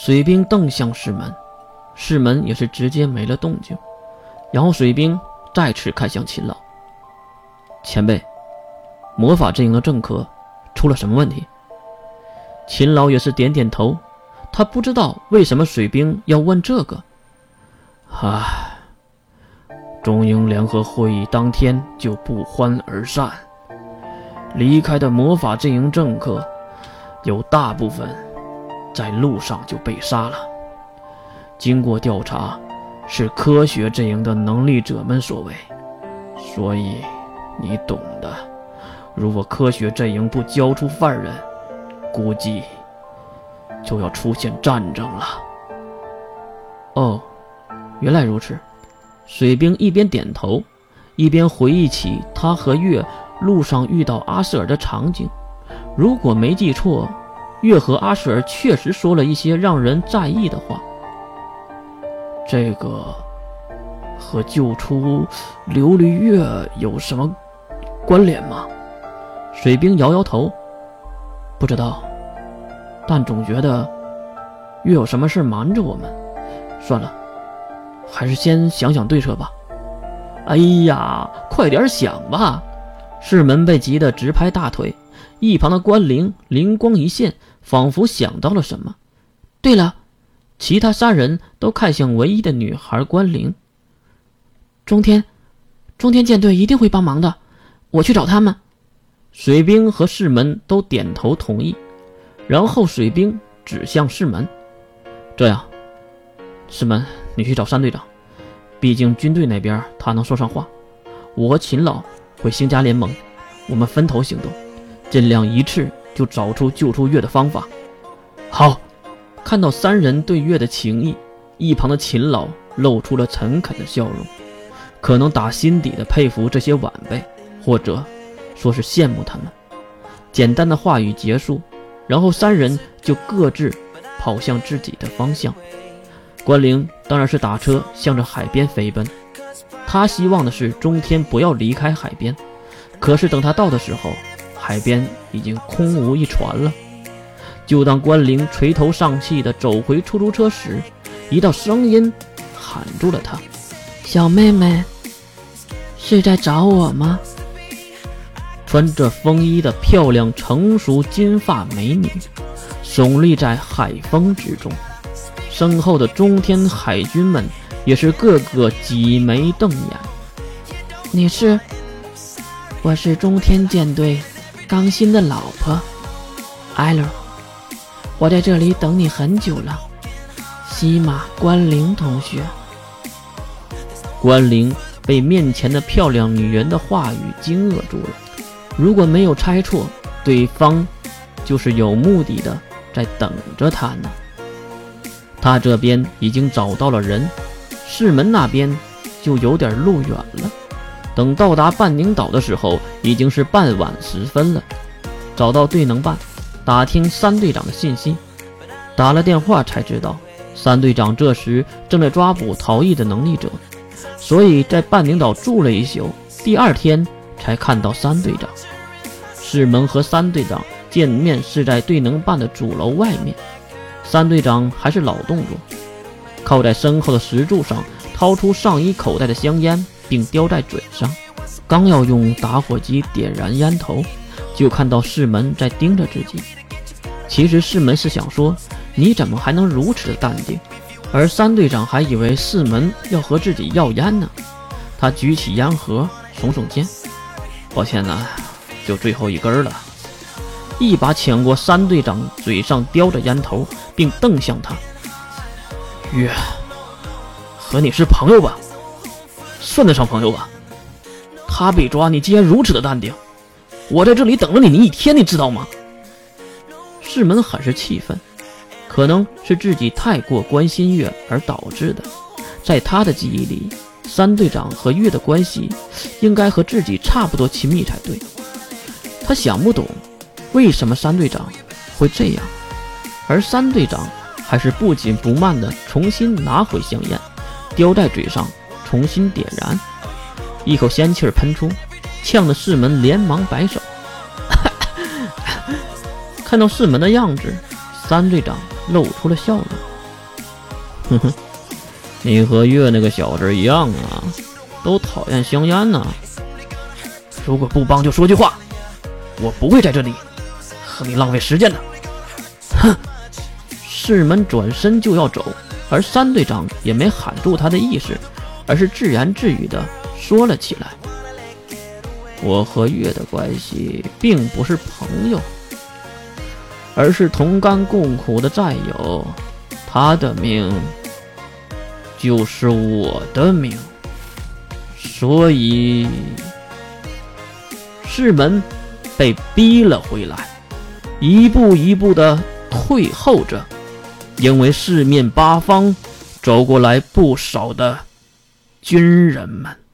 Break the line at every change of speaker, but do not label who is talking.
水兵瞪向世门，世门也是直接没了动静。然后水兵再次看向秦老前辈，魔法阵营的政客出了什么问题？秦老也是点点头，他不知道为什么水兵要问这个。唉，中英联合会议当天就不欢而散，离开的魔法阵营政客有大部分在路上就被杀了。经过调查。是科学阵营的能力者们所为，所以你懂的。如果科学阵营不交出犯人，估计就要出现战争了。哦，原来如此。水兵一边点头，一边回忆起他和月路上遇到阿瑟尔的场景。如果没记错，月和阿瑟尔确实说了一些让人在意的话。这个和救出琉璃月有什么关联吗？水兵摇摇头，不知道，但总觉得月有什么事瞒着我们。算了，还是先想想对策吧。哎呀，快点想吧！世门被急得直拍大腿，一旁的关灵灵光一现，仿佛想到了什么。对了。其他三人都看向唯一的女孩关灵。中天，中天舰队一定会帮忙的，我去找他们。水兵和士门都点头同意，然后水兵指向士门：“这样，士门，你去找三队长，毕竟军队那边他能说上话。我和秦老会星家联盟，我们分头行动，尽量一次就找出救出月的方法。”好。看到三人对月的情谊，一旁的秦老露出了诚恳的笑容，可能打心底的佩服这些晚辈，或者说是羡慕他们。简单的话语结束，然后三人就各自跑向自己的方向。关灵当然是打车向着海边飞奔，他希望的是中天不要离开海边，可是等他到的时候，海边已经空无一船了。就当关灵垂头丧气地走回出租车时，一道声音喊住了他：“
小妹妹，是在找我吗？”
穿着风衣的漂亮成熟金发美女，耸立在海风之中，身后的中天海军们也是个个挤眉瞪眼。
你是？我是中天舰队刚新的老婆，艾伦。我在这里等你很久了，西马关灵同学。
关灵被面前的漂亮女人的话语惊愕住了。如果没有猜错，对方就是有目的的在等着他呢。他这边已经找到了人，市门那边就有点路远了。等到达半宁岛的时候，已经是傍晚时分了。找到队能办。打听三队长的信息，打了电话才知道，三队长这时正在抓捕逃逸的能力者，所以在半宁岛住了一宿，第二天才看到三队长。世门和三队长见面是在队能办的主楼外面，三队长还是老动作，靠在身后的石柱上，掏出上衣口袋的香烟，并叼在嘴上，刚要用打火机点燃烟头，就看到世门在盯着自己。其实世门是想说，你怎么还能如此的淡定？而三队长还以为世门要和自己要烟呢。他举起烟盒，耸耸肩：“抱歉呐，就最后一根了。”一把抢过三队长嘴上叼着烟头，并瞪向他：“月，和你是朋友吧？算得上朋友吧？他被抓，你竟然如此的淡定。我在这里等了你，你一天，你知道吗？”世门很是气愤，可能是自己太过关心月而导致的。在他的记忆里，三队长和月的关系应该和自己差不多亲密才对。他想不懂，为什么三队长会这样。而三队长还是不紧不慢地重新拿回香烟，叼在嘴上，重新点燃，一口仙气儿喷出，呛得世门连忙摆手。看到世门的样子，三队长露出了笑容。哼哼，你和月那个小子一样啊，都讨厌香烟呢。如果不帮，就说句话，我不会在这里和你浪费时间的。哼！世门转身就要走，而三队长也没喊住他的意识，而是自言自语的说了起来：“我和月的关系并不是朋友。”而是同甘共苦的战友，他的命就是我的命，所以世门被逼了回来，一步一步的退后着，因为四面八方走过来不少的军人们。